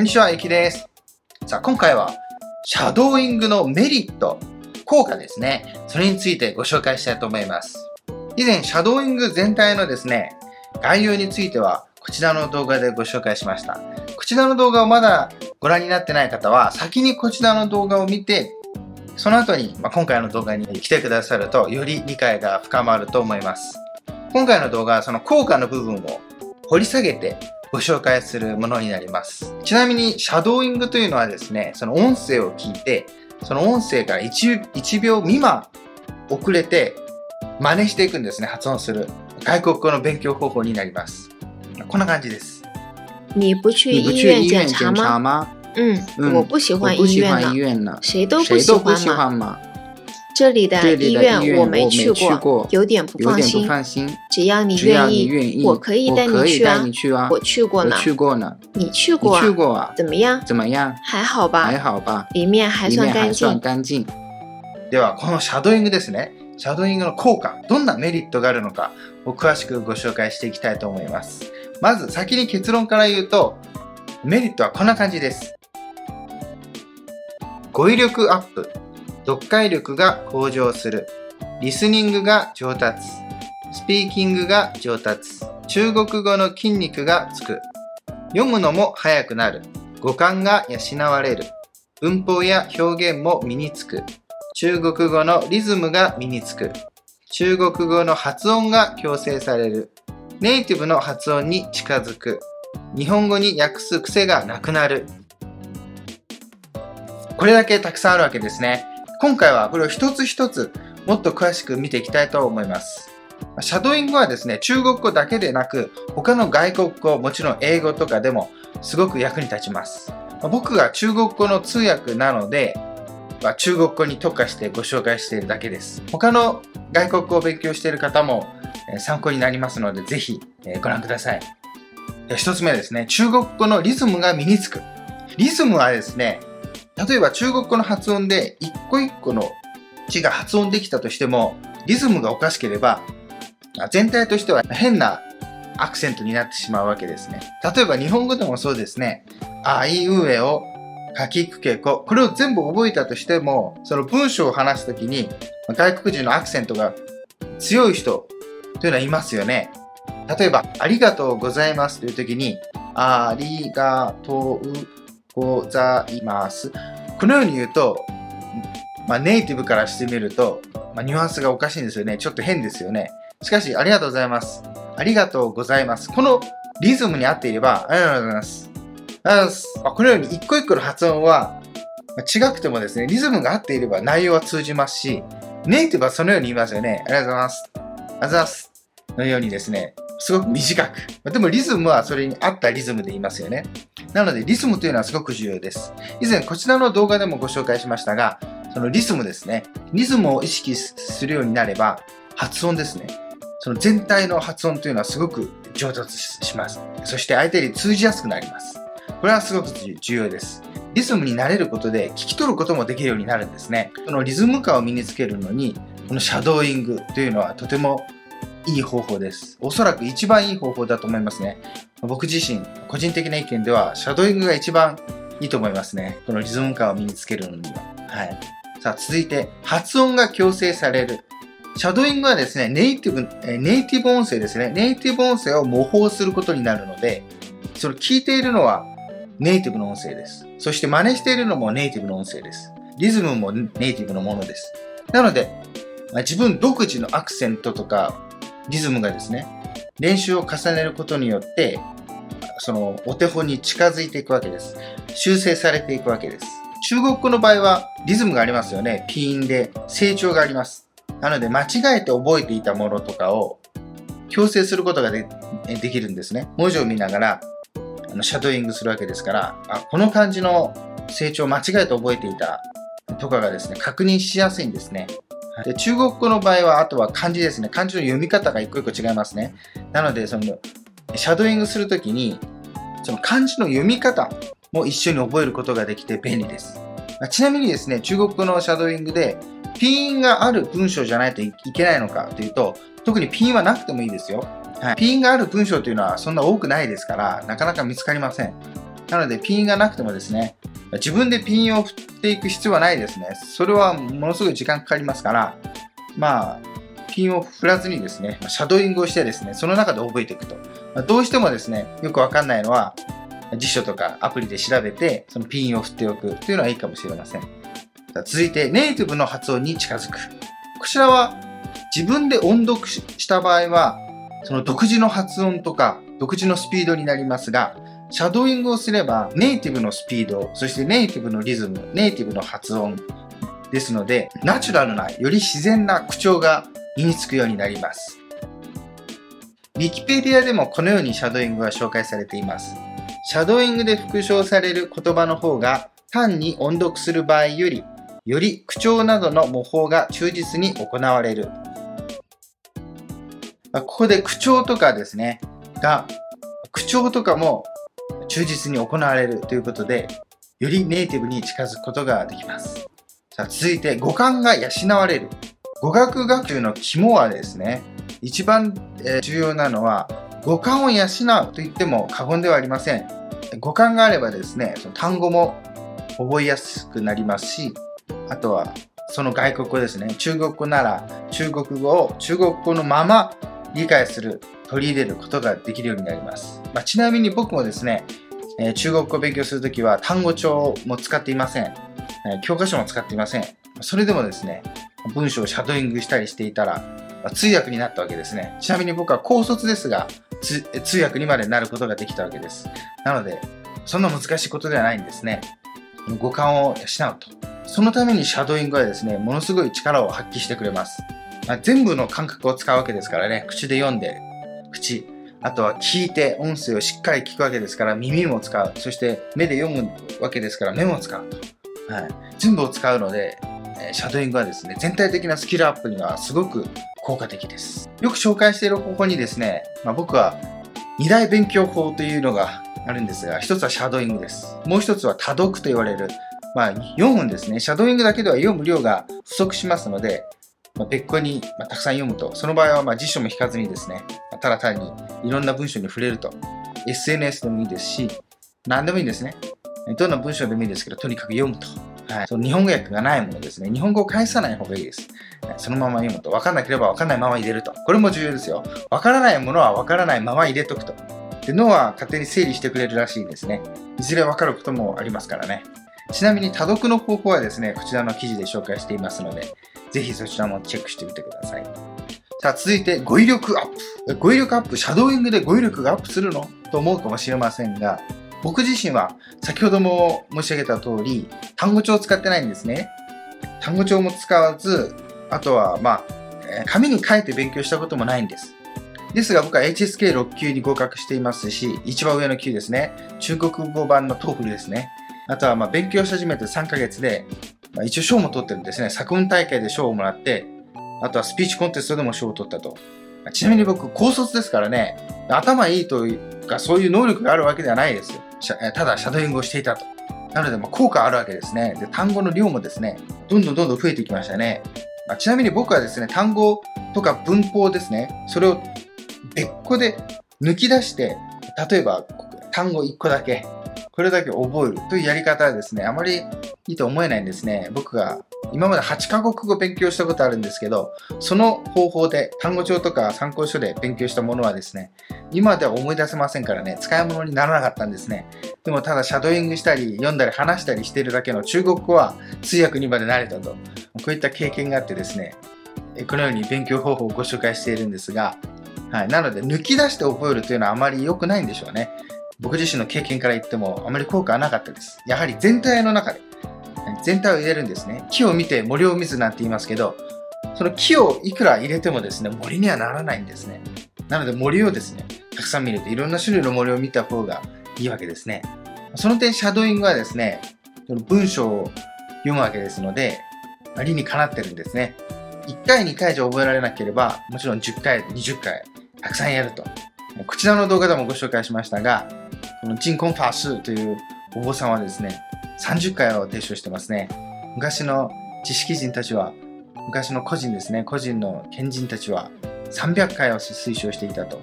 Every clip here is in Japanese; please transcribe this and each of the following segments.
こんにちは、ゆきです。さあ、今回は、シャドーイングのメリット、効果ですね。それについてご紹介したいと思います。以前、シャドーイング全体のですね、概要については、こちらの動画でご紹介しました。こちらの動画をまだご覧になってない方は、先にこちらの動画を見て、その後に、まあ、今回の動画に来てくださると、より理解が深まると思います。今回の動画はその効果の部分を掘り下げてご紹介するものになります。ちなみに、シャドーイングというのはですね、その音声を聞いて、その音声から 1, 1秒未満遅れて真似していくんですね、発音する。外国語の勉強方法になります。こんな感じです。你不去医院检查吗？嗯，我不喜欢医院呢。谁都不喜欢嘛。这里的医院我没去过，有点不放心。只要你愿意，我可以带你去啊。我去过呢。去过呢。你去过？去过啊？怎么样？怎么样？还好吧。还好吧。里面还算干净。干净。では、このシャドーイングですね。シャドーイングの効果、どんなメリットがあるのかを詳しくご紹介していきたいと思います。まず先に結論から言うと、メリットはこんな感じです。語彙力アップ。読解力が向上する。リスニングが上達。スピーキングが上達。中国語の筋肉がつく。読むのも早くなる。語感が養われる。文法や表現も身につく。中国語のリズムが身につく。中国語の発音が強制される。ネイティブの発音に近づく。日本語に訳す癖がなくなる。これだけたくさんあるわけですね。今回はこれを一つ一つもっと詳しく見ていきたいと思います。シャドーイングはですね、中国語だけでなく、他の外国語、もちろん英語とかでもすごく役に立ちます。僕が中国語の通訳なので、ま中国語に特化してご紹介しているだけです。他の外国語を勉強している方も参考になりますので、ぜひご覧ください。一つ目ですね、中国語のリズムが身につく。リズムはですね、例えば中国語の発音で一個一個の字が発音できたとしても、リズムがおかしければ、全体としては変なアクセントになってしまうわけですね。例えば日本語でもそうですね。あいうえを書きくけこ。これを全部覚えたとしても、その文章を話すときに外国人のアクセントが強い人というのはいますよね。例えば、ありがとうございますというときに、ありがとうございます。このように言うと、まあ、ネイティブからしてみると、まあ、ニュアンスがおかしいんですよね。ちょっと変ですよね。しかし、ありがとうございます。ありがとうございます。このリズムに合っていれば、ありがとうございます。あ。このように一個一個の発音は、違くてもですね、リズムが合っていれば内容は通じますし、ネイティブはそのように言いますよね。ありがとうございます。ありがとうございます。のようにですね、すごく短く。でもリズムはそれに合ったリズムで言いますよね。なのでリズムというのはすごく重要です。以前こちらの動画でもご紹介しましたが、そのリズムですね。リズムを意識するようになれば、発音ですね。その全体の発音というのはすごく上達します。そして相手に通じやすくなります。これはすごく重要です。リズムに慣れることで聞き取ることもできるようになるんですね。そのリズム感を身につけるのに、このシャドーイングというのはとてもいい方法です。おそらく一番いい方法だと思いますね。僕自身、個人的な意見では、シャドーイングが一番いいと思いますね。このリズム感を身につけるのには。はい。さあ、続いて、発音が強制される。シャドーイングはですね、ネイティブ、ネイティブ音声ですね。ネイティブ音声を模倣することになるので、それ聞いているのはネイティブの音声です。そして真似しているのもネイティブの音声です。リズムもネイティブのものです。なので、自分独自のアクセントとかリズムがですね、練習を重ねることによって、そのお手本に近づいていくわけです。修正されていくわけです。中国語の場合はリズムがありますよね。ピンで成長があります。なので間違えて覚えていたものとかを強制することができるんですね。文字を見ながらあのシャドーイングするわけですから、あこの感じの成長を間違えて覚えていたとかがですね、確認しやすいんですね。で中国語の場合は、あとは漢字ですね。漢字の読み方が一個一個違いますね。なので、その、シャドーイングするときに、その漢字の読み方も一緒に覚えることができて便利です。まちなみにですね、中国語のシャドーイングで、ピンがある文章じゃないといけないのかというと、特にピンはなくてもいいですよ。はい、ピンがある文章というのはそんな多くないですから、なかなか見つかりません。なので、ピンがなくてもですね、自分でピンを振っていく必要はないですね。それはものすごい時間かかりますから、まあ、ピンを振らずにですね、シャドーイングをしてですね、その中で覚えていくと。まどうしてもですね、よくわかんないのは、辞書とかアプリで調べて、そのピンを振っておくというのはいいかもしれません。続いて、ネイティブの発音に近づく。こちらは自分で音読した場合は、その独自の発音とか、独自のスピードになりますが、シャドーイングをすれば、ネイティブのスピード、そしてネイティブのリズム、ネイティブの発音ですので、ナチュラルな、より自然な口調が身につくようになります。ウィキペディアでもこのようにシャドーイングは紹介されています。シャドーイングで復唱される言葉の方が単に音読する場合より、より口調などの模倣が忠実に行われる。ここで口調とかですね、が、口調とかも忠実に行われるということで、よりネイティブに近づくことができます。さあ続いて、五感が養われる。語学学習の肝はですね、一番重要なのは、五感を養うと言っても過言ではありません。五感があればですね、その単語も覚えやすくなりますし、あとはその外国語ですね、中国語なら中国語を中国語のまま理解する、取り入れることができるようになります。まあ、ちなみに僕もですね、え中国語を勉強するときは単語帳も使っていません、え教科書も使っていません。それでもですね、文章をシャドーイングしたりしていたら、ま通訳になったわけですね。ちなみに僕は高卒ですが、通訳にまでなることができたわけです。なので、そんな難しいことではないんですね。五感を養うと。そのためにシャドーイングはですね、ものすごい力を発揮してくれます。ま、全部の感覚を使うわけですからね、口で読んで、口、あとは聞いて音声をしっかり聞くわけですから耳も使う。そして目で読むわけですから目も使うと。はい。全部を使うので、シャドーイングはですね、全体的なスキルアップにはすごく効果的です。よく紹介している方法にですね、まあ、僕は二大勉強法というのがあるんですが、一つはシャドーイングです。もう一つは多読と言われる、まあ、読むんですね。シャドーイングだけでは読む量が不足しますので、まあ、別個に、たくさん読むと、その場合はま辞書も引かずにですね、ただ単にいろんな文章に触れると、SNS でもいいですし、何でもいいんですね。どんな文章でもいいですけど、とにかく読むと。はい、その日本語訳がないものですね。日本語を返さない方がいいです。そのまま読むと。分かんなければ分かんないまま入れると。これも重要ですよ。分からないものは分からないまま入れとくと。で脳は勝手に整理してくれるらしいですね。いずれ分かることもありますからね。ちなみに多読の方法はですね、こちらの記事で紹介していますので、ぜひそちらもチェックしてみてください。さあ、続いて語彙力アップ。語彙力アップ、シャドーイングで語彙力がアップするの？と思うかもしれませんが、僕自身は先ほども申し上げた通り、単語帳を使ってないんですね。単語帳も使わず、あとは、まあ、紙に書いて勉強したこともないんです。ですが僕は HSK6 級に合格していますし、一番上の級ですね。中国語版の TOEFL ですね。あとはまあ勉強し始めて3ヶ月で、まあ、一応賞も取ってるんですね。作文大会で賞をもらって、あとはスピーチコンテストでも賞を取ったと。ちなみに僕、高卒ですからね、頭いいというか、そういう能力があるわけではないですよ。ただ、シャドーイングをしていたと。なので、ま、効果あるわけですね。で、単語の量もですね、どんどんどんどん増えてきましたね。まあ、ちなみに僕はですね、単語とか文法ですね、それを別個で抜き出して、例えば単語1個だけこれだけ覚えるというやり方はですね、あまりいいと思えないんですね。僕が今まで8カ国語勉強したことあるんですけど、その方法で単語帳とか参考書で勉強したものはですね、今では思い出せませんからね、使い物にならなかったんですね。でもただシャドーイングしたり、読んだり話したりしてるだけの中国語は通訳にまで慣れたと。こういった経験があってですね、このように勉強方法をご紹介しているんですが、はい、なので抜き出して覚えるというのはあまり良くないんでしょうね。僕自身の経験から言ってもあまり効果はなかったです。やはり全体の中で、全体を入れるんですね。木を見て森を見ずなんて言いますけど、その木をいくら入れてもですね、森にはならないんですね。なので森をですね、たくさん見るといろんな種類の森を見た方がいいわけですね。その点、シャドーイングはですね、文章を読むわけですので、理にかなってるんですね。1回、2回じゃ覚えられなければ、もちろん10回、20回、たくさんやると。こちらの動画でもご紹介しましたが、この人工ファースというお坊さんはですね、30回を提唱してますね。昔の知識人たちは、昔の個人ですね、個人の賢人たちは300回を推奨していたと。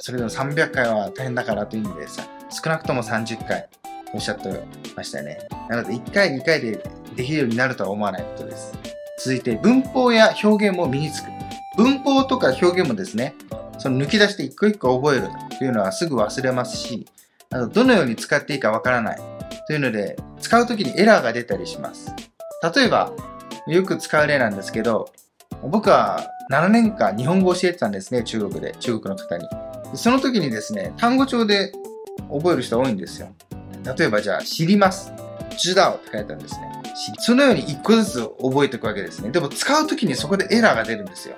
それでも300回は大変だからという意味でさ、少なくとも30回。おっしゃってましたよね。なので、1回、2回でできるようになるとは思わないことです。続いて、文法や表現も身につく。文法とか表現もですね、その抜き出して一個一個覚えるというのはすぐ忘れますし、あとどのように使っていいかわからないというので、使うときにエラーが出たりします。例えば、よく使う例なんですけど、僕は7年間日本語を教えてたんですね、中国で、中国の方に。その時にですね、単語帳で覚える人多いんですよ。例えばじゃあ、知ります。知道って書いてあるんですね。そのように一個ずつ覚えていくわけですね。でも使う時にそこでエラーが出るんですよ。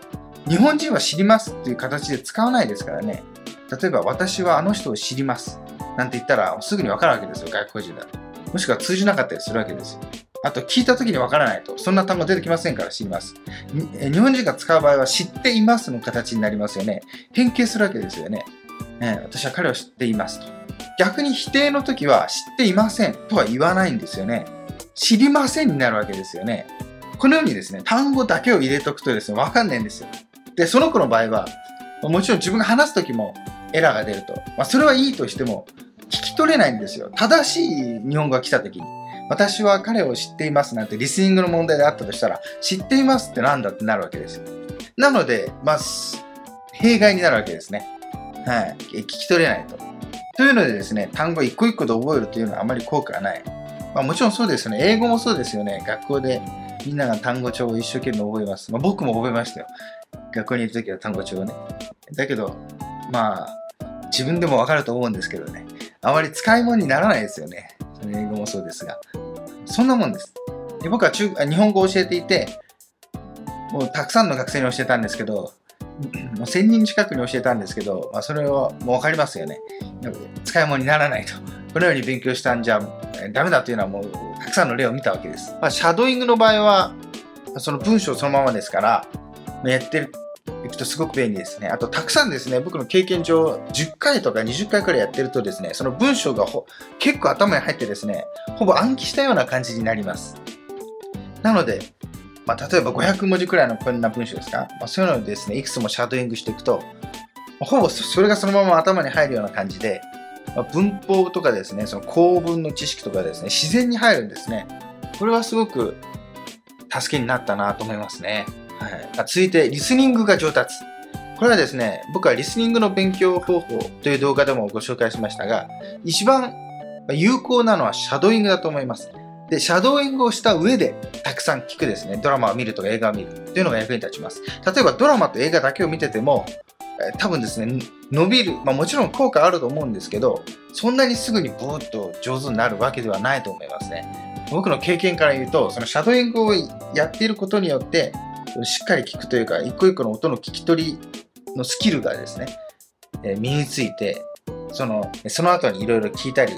日本人は知りますっていう形で使わないですからね。例えば、私はあの人を知ります。なんて言ったら、すぐにわかるわけですよ、外国人だと。もしくは通じなかったりするわけですよ。あと、聞いた時にわからないと。そんな単語出てきませんから知ります。日本人が使う場合は、知っていますの形になりますよね。変形するわけですよね。ね私は彼を知っていますと。逆に否定の時は、知っていませんとは言わないんですよね。知りませんになるわけですよね。このようにですね、単語だけを入れとくとですね、わかんないんですよ。で、その子の場合は、もちろん自分が話す時もエラーが出ると。まあ、それはいいとしても、聞き取れないんですよ。正しい日本語が来た時に。私は彼を知っていますなんてリスニングの問題であったとしたら、知っていますってなんだってなるわけですよ。なので、まあ、弊害になるわけですね。はい。聞き取れないと。というのでですね、単語一個一個で覚えるというのはあまり効果がない。まあ、もちろんそうですよね。英語もそうですよね。学校でみんなが単語帳を一生懸命覚えます。まあ、僕も覚えましたよ。学校にいる時は単語帳をね。だけど、まあ、自分でもわかると思うんですけどね。あまり使い物にならないですよね。英語もそうですが。そんなもんです。で僕は中日本語を教えていて、もうたくさんの学生に教えたんですけど、もう1000人近くに教えたんですけど、まあ、それはもう分かりますよね。使い物にならないと。このように勉強したんじゃダメだというのはもうたくさんの例を見たわけです。まあ、シャドーイングの場合は、その文章そのままですから、やってるいくとすごく便利ですね。あと、たくさんですね、僕の経験上、10回とか20回くらいやってるとですね、その文章が結構頭に入ってですね、ほぼ暗記したような感じになります。なので、まあ、例えば500文字くらいのこんな文章ですか、まあ、そういうのをですね、いくつもシャドーイングしていくと、ほぼそれがそのまま頭に入るような感じで、まあ、文法とかですね、その構文の知識とかですね、自然に入るんですね。これはすごく助けになったなと思いますね。はい、続いて、リスニングが上達。これはですね、僕はリスニングの勉強方法という動画でもご紹介しましたが、一番有効なのはシャドーイングだと思います。で、シャドーイングをした上で、たくさん聞くですね、ドラマを見るとか映画を見るというのが役に立ちます。例えばドラマと映画だけを見てても、多分ですね、伸びる、まあもちろん効果あると思うんですけど、そんなにすぐにブーッと上手になるわけではないと思いますね。僕の経験から言うと、そのシャドーイングをやっていることによって、しっかり聞くというか、一個一個の音の聞き取りのスキルがですね、え身について、その、その後にいろいろ聞いたり、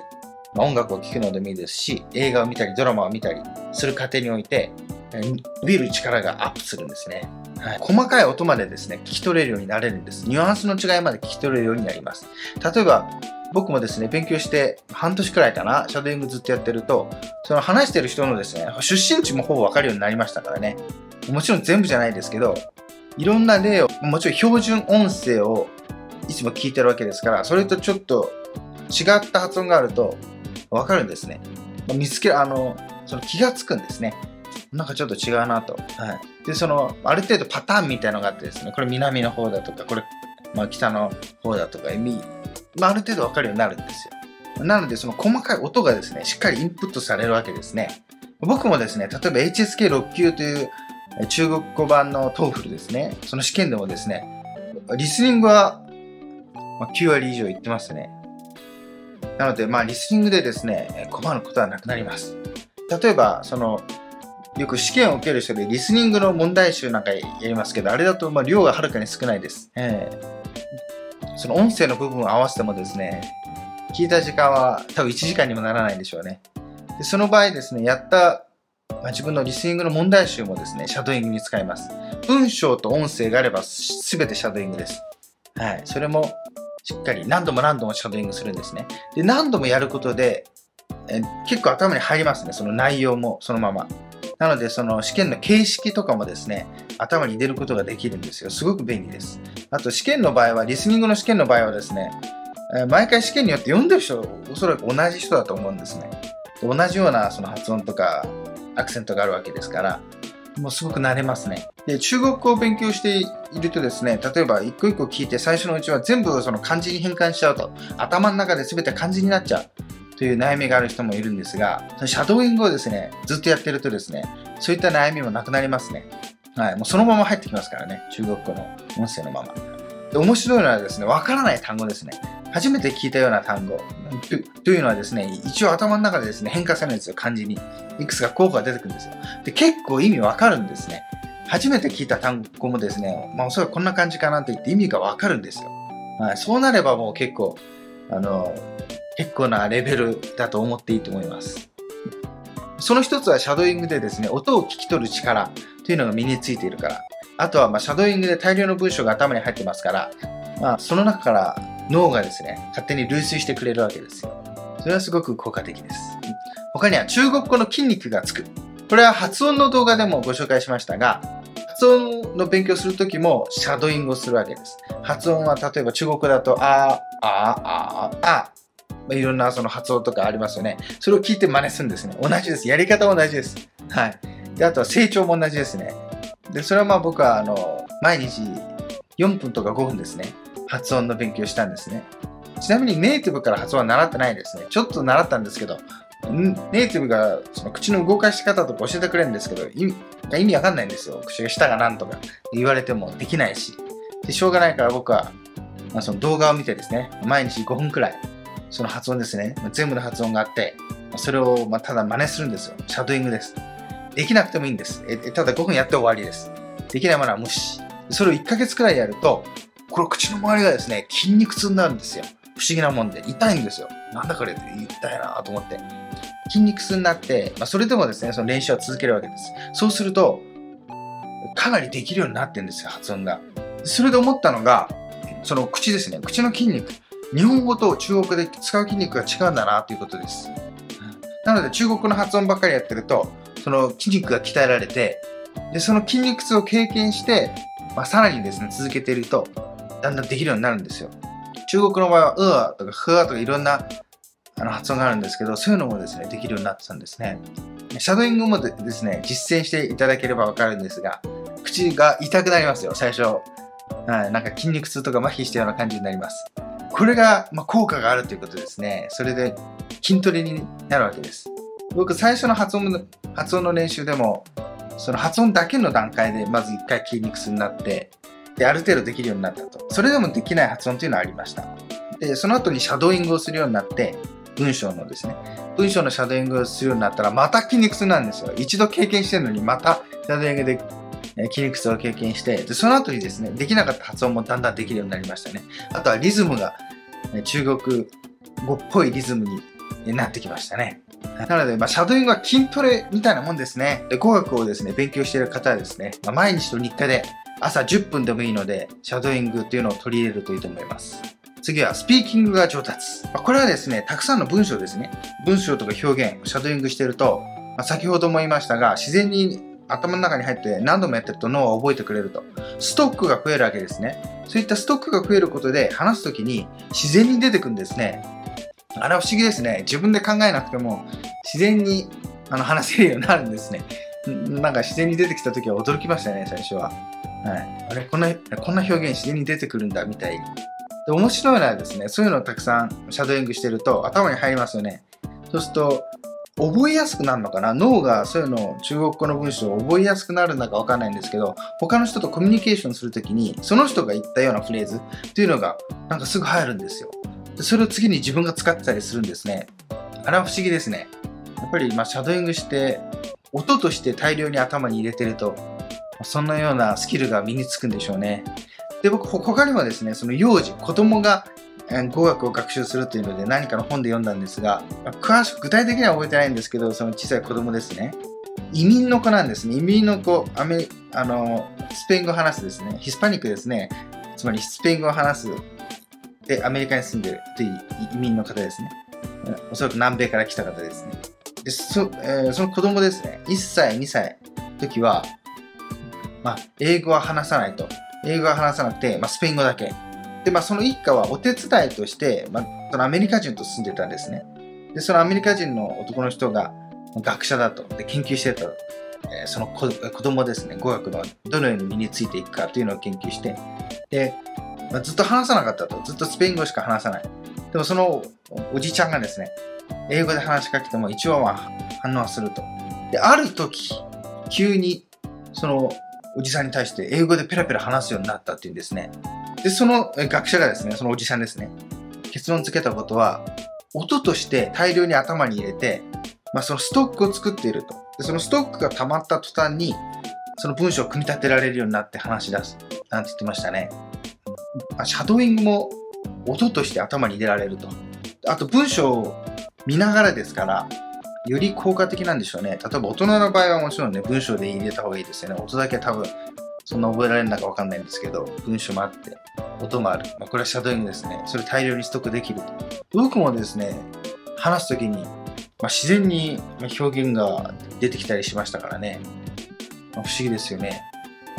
まあ、音楽を聴くのでもいいですし、映画を見たり、ドラマを見たりする過程において、伸びる力がアップするんですね。はい、細かい音までですね、聞き取れるようになれるんです。ニュアンスの違いまで聞き取れるようになります。例えば、僕もですね、勉強して半年くらいかな、シャドーイングずっとやってると、その話してる人のですね、出身地もほぼわかるようになりましたからね。もちろん全部じゃないですけど、いろんな例を、もちろん標準音声をいつも聞いてるわけですから、それとちょっと違った発音があるとわかるんですね。見つけ、あの、その気がつくんですね。なんかちょっと違うなと。はい。で、その、ある程度パターンみたいのがあってですね、これ南の方だとか、これ、まあ北の方だとか、まあ、ある程度わかるようになるんですよ。なので、その細かい音がですね、しっかりインプットされるわけですね。僕もですね、例えば HSK6 級という中国語版の TOEFL ですね。その試験でもですね、リスニングは9割以上いってますね。なので、まあ、リスニングでですね、困ることはなくなります。例えば、その、よく試験を受ける人でリスニングの問題集なんかやりますけど、あれだとまあ量がはるかに少ないです。えー、その音声の部分を合わせてもですね、聞いた時間は多分1時間にもならないんでしょうね。でその場合ですね、やったまあ、自分のリスニングの問題集もですね、シャドーイングに使います。文章と音声があれば全てシャドーイングです。はい。それもしっかり何度も何度もシャドーイングするんですね。で、何度もやることで、え結構頭に入りますね。その内容もそのまま。なので、その試験の形式とかもですね、頭に入れることができるんですよ。すごく便利です。あと、試験の場合は、リスニングの試験の場合はですね、毎回試験によって読んでる人、おそらく同じ人だと思うんですね。同じようなその発音とかアクセントがあるわけですから、もうすごく慣れますね。で、中国語を勉強しているとですね、例えば一個一個聞いて最初のうちは全部その漢字に変換しちゃうと、頭の中で全て漢字になっちゃうという悩みがある人もいるんですが、シャドーイングをですね、ずっとやってるとですね、そういった悩みもなくなりますね。はい、もうそのまま入ってきますからね、中国語の音声のまま。で面白いのはですね、わからない単語ですね。初めて聞いたような単語というのはですね、一応頭の中でですね、変化されるんですよ、漢字に。いくつか候補が出てくるんですよ。で、結構意味わかるんですね。初めて聞いた単語もですね、まあおそらくこんな感じかなって言って意味がわかるんですよ。はい、そうなればもう結構、あの、結構なレベルだと思っていいと思います。その一つはシャドーイングでですね、音を聞き取る力というのが身についているから。あとは、まシャドーイングで大量の文章が頭に入ってますから、まあ、その中から脳がですね、勝手に類推してくれるわけですよ。それはすごく効果的です。他には中国語の筋肉がつく。これは発音の動画でもご紹介しましたが、発音の勉強するときもシャドーイングをするわけです。発音は例えば中国語だと、あ、あ、あ、あ、あ、いろんなその発音とかありますよね。それを聞いて真似するんですね。同じです。やり方は同じです。はい。で、あとは成長も同じですね。で、それはまあ僕はあの、毎日4分とか5分ですね。発音の勉強したんですね。ちなみにネイティブから発音は習ってないですね。ちょっと習ったんですけど、ネイティブがその口の動かし方とか教えてくれるんですけど、意味意味わかんないんですよ。口が下がなんとか言われてもできないし。でしょうがないから僕は、まあ、その動画を見てですね、毎日5分くらい、その発音ですね、全部の発音があって、それをまただ真似するんですよ。シャドーイングです。できなくてもいいんです。えただ5分やって終わりです。できないものは無視。それを1ヶ月くらいやると、これ口の周りがですね、筋肉痛になるんですよ。不思議なもんで。痛いんですよ。なんだこれって痛いなと思って。筋肉痛になって、まあ、それでもですね、その練習は続けるわけです。そうすると、かなりできるようになってるんですよ、発音が。それで思ったのが、その口ですね。口の筋肉。日本語と中国で使う筋肉が違うんだなということです。なので中国の発音ばっかりやってると、その筋肉が鍛えられて、で、その筋肉痛を経験して、まあ、さらにですね、続けていると、だんだんできるようになるんですよ。中国の場合は、うわとか、ふわとかいろんなあの発音があるんですけど、そういうのもですね、できるようになってたんですね。シャドーイングもですね、実践していただければわかるんですが、口が痛くなりますよ、最初。はい、なんか筋肉痛とか麻痺したような感じになります。これが、まあ、効果があるということですね。それで筋トレになるわけです。僕、最初の発音発音の練習でも、その発音だけの段階でまず一回筋肉痛になって、で、ある程度できるようになったと。それでもできない発音というのはありました。で、その後にシャドーイングをするようになって、文章のですね、文章のシャドーイングをするようになったら、また筋肉痛なんですよ。一度経験してるのに、またシャドーイングで筋肉痛を経験して、で、その後にですね、できなかった発音もだんだんできるようになりましたね。あとはリズムが、中国語っぽいリズムになってきましたね。なので、まあ、シャドーイングは筋トレみたいなもんですね。で語学をですね、勉強している方はですね、まあ、毎日と日課で朝10分でもいいので、シャドーイングっていうのを取り入れるといいと思います。次は、スピーキングが上達。これはですね、たくさんの文章ですね。文章とか表現、シャドーイングしてると、まあ、先ほども言いましたが、自然に頭の中に入って何度もやってると脳は覚えてくれると。ストックが増えるわけですね。そういったストックが増えることで話すときに自然に出てくるんですね。あれは不思議ですね。自分で考えなくても自然にあの話せるようになるんですね。なんか自然に出てきた時は驚きましたね、最初は。はい、あれこんなこんな表現自然に出てくるんだみたいにで面白いのはですねそういうのをたくさんシャドーイングしてると頭に入りますよねそうすると覚えやすくなるのかな？脳がそういうのを中国語の文章を覚えやすくなるのかわかんないんですけど他の人とコミュニケーションするときにその人が言ったようなフレーズっていうのがなんかすぐ入るんですよそれを次に自分が使ってたりするんですねあれは不思議ですねやっぱりまあシャドーイングして音として大量に頭に入れてるとそんなようなスキルが身につくんでしょうね。で、僕、他にもですね、その幼児、子供が語学を学習するというので何かの本で読んだんですが、詳しく具体的には覚えてないんですけど、その小さい子供ですね。移民の子なんですね。移民の子、アメあのスペイン語を話すですね。ヒスパニックですね。つまりスペイン語を話す。で、アメリカに住んでるという移民の方ですね。おそらく南米から来た方ですね。でそ,、えー、その子供ですね。1歳、2歳の時は、まあ、英語は話さないと。英語は話さなくて、まあ、スペイン語だけ。で、まあ、その一家はお手伝いとして、まあ、そのアメリカ人と住んでたんですね。で、そのアメリカ人の男の人が学者だと、で研究してた、その子供ですね、語学のどのように身についていくかというのを研究して、で、まあ、ずっと話さなかったと。ずっとスペイン語しか話さない。でもそのおじちゃんがですね、英語で話しかけても一応は反応すると。で、ある時、急にそのおじさんに対して英語でペラペラ話すようになったっていうんですね。で、その学者がですね、そのおじさんですね、結論付けたことは、音として大量に頭に入れて、まあ、そのストックを作っていると。で、そのストックが溜まった途端に、その文章を組み立てられるようになって話し出す。なんて言ってましたね。シャドーイングも音として頭に入れられると。あと文章を見ながらですから、より効果的なんでしょうね。例えば大人の場合はもちろんね、文章で入れた方がいいですよね。音だけ多分、そんな覚えられるのかわかんないんですけど、文章もあって、音もある。まあ、これはシャドーイングですね。それ大量にストックできると。僕もですね、話すときに、まあ、自然に表現が出てきたりしましたからね。まあ、不思議ですよね。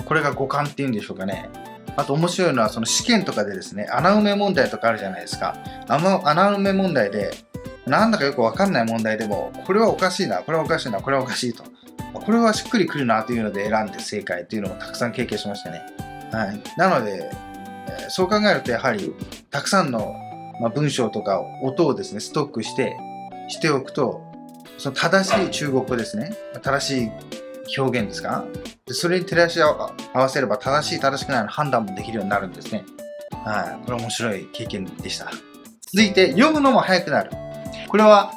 これが五感っていうんでしょうかね。あと面白いのは、その試験とかでですね、穴埋め問題とかあるじゃないですか。あの穴埋め問題で、なんだかよくわかんない問題でも、これはおかしいな、これはおかしいな、これはおかしいと。これはしっくりくるなというので選んで正解というのもたくさん経験しましたね。はい。なので、えそう考えるとやはり、たくさんの、ま文章とか音をですね、ストックして、しておくと、その正しい中国語ですね。正しい表現ですか？でそれに照らし合わせれば正しい正しくないの判断もできるようになるんですね。はい。これ面白い経験でした。続いて、読むのも早くなる。これは、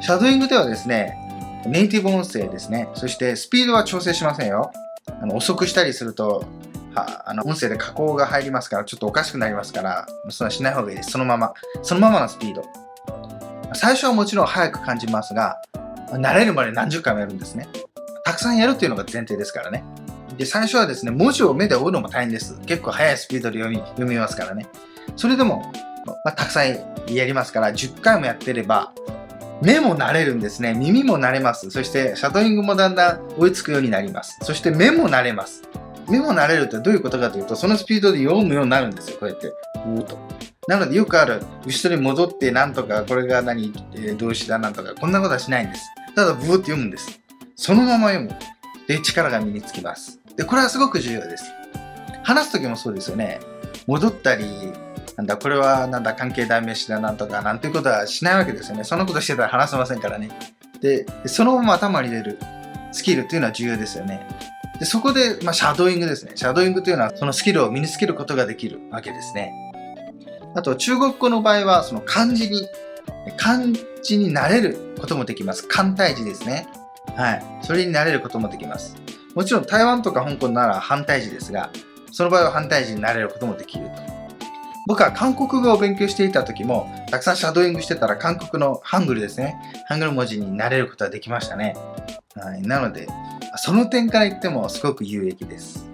シャドーイングではですね、ネイティブ音声ですね。そしてスピードは調整しませんよ。あの遅くしたりすると、はあの音声で加工が入りますから、ちょっとおかしくなりますから、そんなしない方がいいです。そのまま。そのままのスピード。最初はもちろん早く感じますが、慣れるまで何十回もやるんですね。たくさんやるっていうのが前提ですからね。で、最初はですね、文字を目で追うのも大変です。結構速いスピードで読み読みますからね。それでも、まあ、たくさんやりますから、10回もやってれば、目も慣れるんですね。耳も慣れます。そして、シャドーイングもだんだん追いつくようになります。そして目も慣れます。目も慣れるってどういうことかというと、そのスピードで読むようになるんですよ。こうやって。うーと。なのでよくある、後ろに戻ってなんとか、これが何、えー、動詞だ？なんとか、こんなことはしないんです。ただ、ブーって読むんです。そのまま読む。で、力が身につきます。で、これはすごく重要です。話すときもそうですよね。戻ったり、なんだ、これはなんだ、関係代名詞だなんとか、なんていうことはしないわけですよね。そんなことしてたら話せませんからね。で、そのまま頭に入れるスキルっていうのは重要ですよね。で、そこで、まあ、シャドーイングですね。シャドーイングというのは、そのスキルを身につけることができるわけですね。あと、中国語の場合は、その漢字に、漢字になれることもできます。簡体字ですね。はい。それになれることもできます。もちろん台湾とか香港なら反対字ですが、その場合は反対字になれることもできると。僕は韓国語を勉強していた時も、たくさんシャドーイングしてたら韓国のハングルですね。ハングル文字になれることはできましたね。はい。なので、その点から言ってもすごく有益です。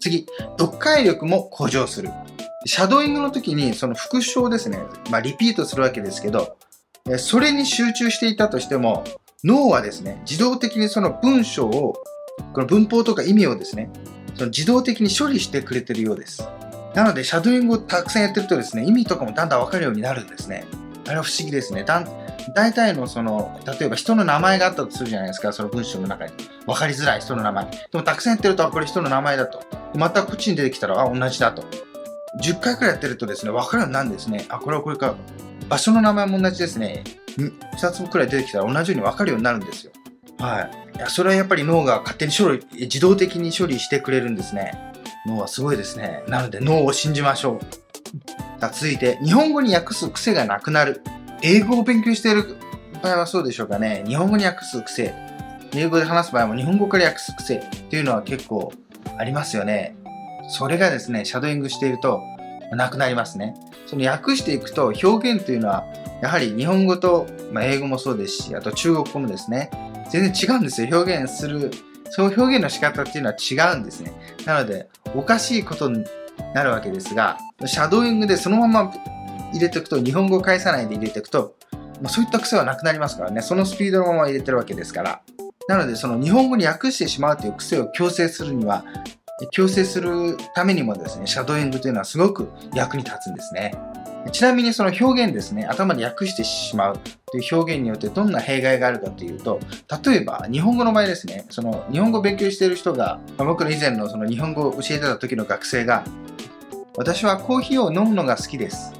次、読解力も向上する。シャドーイングの時にその復唱ですね。まあ、リピートするわけですけど、それに集中していたとしても、脳はですね、自動的にその文章を、この文法とか意味をですね、その自動的に処理してくれてるようです。なので、シャドーイングをたくさんやってるとですね、意味とかもだんだんわかるようになるんですね。あれは不思議ですね。だん大体のその、例えば人の名前があったとするじゃないですか、その文章の中に。わかりづらい人の名前。でもたくさんやってると、あこれ人の名前だと。またこっちに出てきたら、あ、同じだと。10回くらいやってるとですね、わかるようになんですね。あ、これはこれか。場所の名前も同じですね。2つくらい出てきたら同じようにわかるようになるんですよ。はい。いや、それはやっぱり脳が勝手に処理、自動的に処理してくれるんですね。脳はすごいですね。なので脳を信じましょう。さあ続いて、日本語に訳す癖がなくなる。英語を勉強している場合はそうでしょうかね。日本語に訳す癖。英語で話す場合も日本語から訳す癖っていうのは結構ありますよね。それがですね、シャドーイングしているとなくなりますね。その訳していくと表現というのはやはり日本語と、まあ、英語もそうですし、あと中国語もですね、全然違うんですよ。表現する、そう表現の仕方っていうのは違うんですね。なので、おかしいことになるわけですが、シャドーイングでそのまま入れていくと、日本語を返さないで入れていくと、まあ、そういった癖はなくなりますからね、そのスピードのまま入れてるわけですから。なので、その日本語に訳してしまうという癖を強制するには、強制するためにもですね、シャドーイングというのはすごく役に立つんですね。ちなみにその表現ですね、頭で訳してしまうという表現によってどんな弊害があるかというと、例えば日本語の場合ですね、その日本語を勉強している人が、僕の以前のその日本語を教えてた時の学生が、私はコーヒーを飲むのが好きです。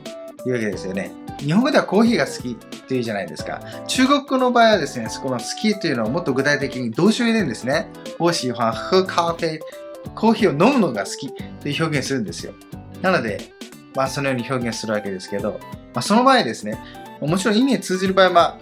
というわけですよね。日本語ではコーヒーが好きっていうじゃないですか。中国語の場合はですね、そこの好きというのをもっと具体的に動詞を入れるんですね。我喜欢喝咖啡。コーヒーを飲むのが好きという表現するんですよ。なので、まあそのように表現するわけですけど、まあその場合ですね、もちろん意味が通じる場合は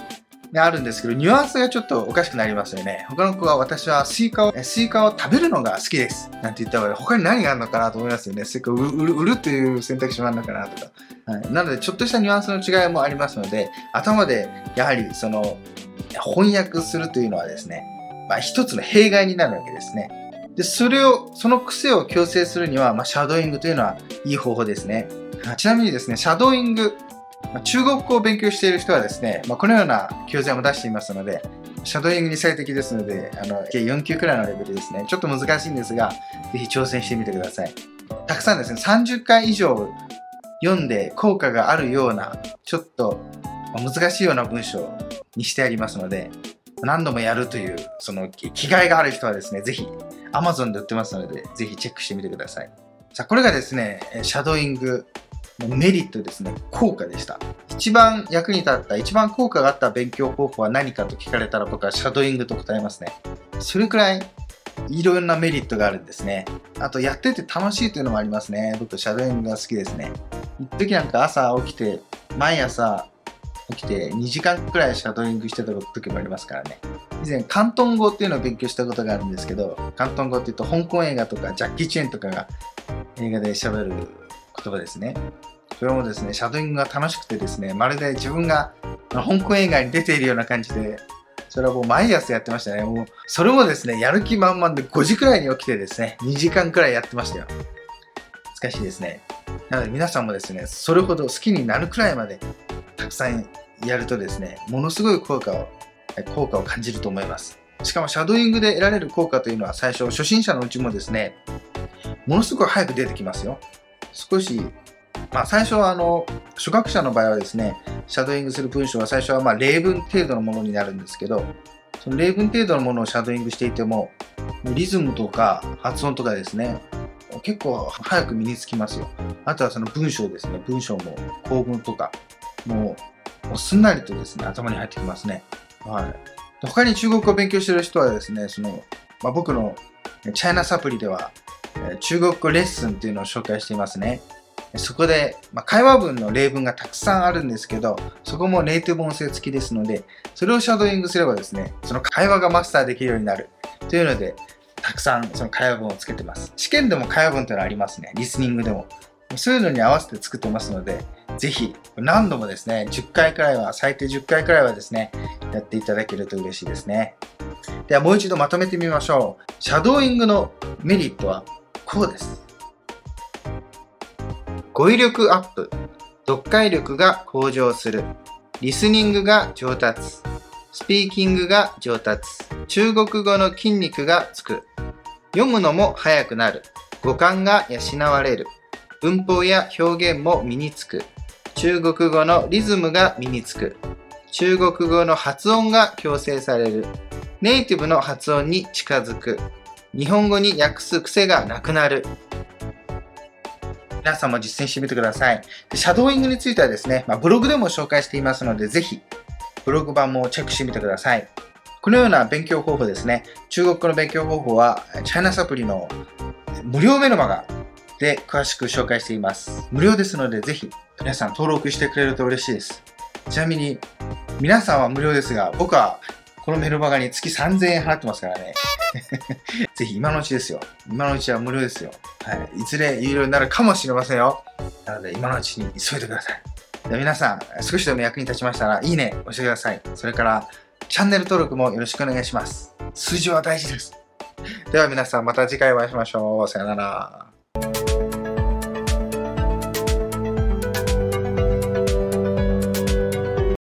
あるんですけど、ニュアンスがちょっとおかしくなりますよね。他の子は私はスイカを、スイカを食べるのが好きです。なんて言った方が他に何があるのかなと思いますよね。スイカを売る売るっていう選択肢もあるのかなとか。はい、なので、ちょっとしたニュアンスの違いもありますので、頭でやはりその翻訳するというのはですね、まあ一つの弊害になるわけですね。で、それを、その癖を矯正するには、まあ、シャドーイングというのはいい方法ですね。ちなみにですね、シャドーイング、まあ、中国語を勉強している人はですね、まあ、このような教材も出していますので、シャドーイングに最適ですので、あの、計4級くらいのレベルですね。ちょっと難しいんですが、ぜひ挑戦してみてください。たくさんですね、30回以上読んで効果があるような、ちょっと難しいような文章にしてありますので、何度もやるという、その気概がある人はですね、ぜひ Amazon で売ってますので、ぜひチェックしてみてください。さあ、これがですね、シャドーイングのメリットですね、効果でした。一番役に立った、一番効果があった勉強方法は何かと聞かれたら僕はシャドーイングと答えますね。それくらいいろんなメリットがあるんですね。あと、やってて楽しいというのもありますね。僕、シャドーイングが好きですね。一時なんか朝起きて、毎朝起きて2時間くらいシャドーイングしてた時もありますからね。以前、広東語っていうのを勉強したことがあるんですけど、広東語って言うと香港映画とかジャッキー・チェーンとかが映画で喋る言葉ですね。それもですね、シャドーイングが楽しくてですね、まるで自分が香港映画に出ているような感じで、それはもう毎朝やってましたね。もう、それもですね、やる気満々で5時くらいに起きてですね、2時間くらいやってましたよ。難しいですね。なので皆さんもですね、それほど好きになるくらいまでたくさんやるとですね、ものすごい効果を、効果を感じると思います。しかもシャドーイングで得られる効果というのは最初、初心者のうちもですね、ものすごい早く出てきますよ。少し、まあ最初はあの、初学者の場合はですね、シャドーイングする文章は最初はま例文程度のものになるんですけど、その例文程度のものをシャドーイングしていても、リズムとか発音とかですね、結構早く身につきますよ。あとはその文章ですね。文章も構文とか、もう、すんなりとですね、頭に入ってきますね。はい。他に中国語を勉強している人はですね、その、まあ、僕のチャイナサプリでは、え中国語レッスンっていうのを紹介していますね。そこで、まあ、会話文の例文がたくさんあるんですけど、そこもネイティブ音声付きですので、それをシャドーイングすればですね、その会話がマスターできるようになるというので、たくさんその会話文をつけてます。試験でも会話文というのはありますね。リスニングでも。そういうのに合わせて作ってますので、ぜひ何度もですね、10回くらいは、最低10回くらいはですね、やっていただけると嬉しいですね。ではもう一度まとめてみましょう。シャドーイングのメリットはこうです。語彙力アップ、読解力が向上する、リスニングが上達、スピーキングが上達、中国語の筋肉がつく、読むのも早くなる、五感が養われる、文法や表現も身につく、中国語のリズムが身につく、中国語の発音が強制される、ネイティブの発音に近づく、日本語に訳す癖がなくなる、皆さんも実践してみてください。シャドーイングについてはですね、まあ、ブログでも紹介していますので、ぜひ、ブログ版もチェックしてみてください。このような勉強方法ですね、中国語の勉強方法は、チャイナサプリの無料メルマガで詳しく紹介しています。無料ですので、ぜひ、皆さん登録してくれると嬉しいです。ちなみに、皆さんは無料ですが、僕はこのメルマガに月3000円払ってますからね。ぜひ今のうちですよ。今のうちは無料ですよ。はい。いずれ有料になるかもしれませんよ。なので今のうちに急いでください。で皆さん、少しでも役に立ちましたら、いいね押してください。それから、チャンネル登録もよろしくお願いします。数字は大事です。では皆さん、また次回お会いしましょう。さよなら。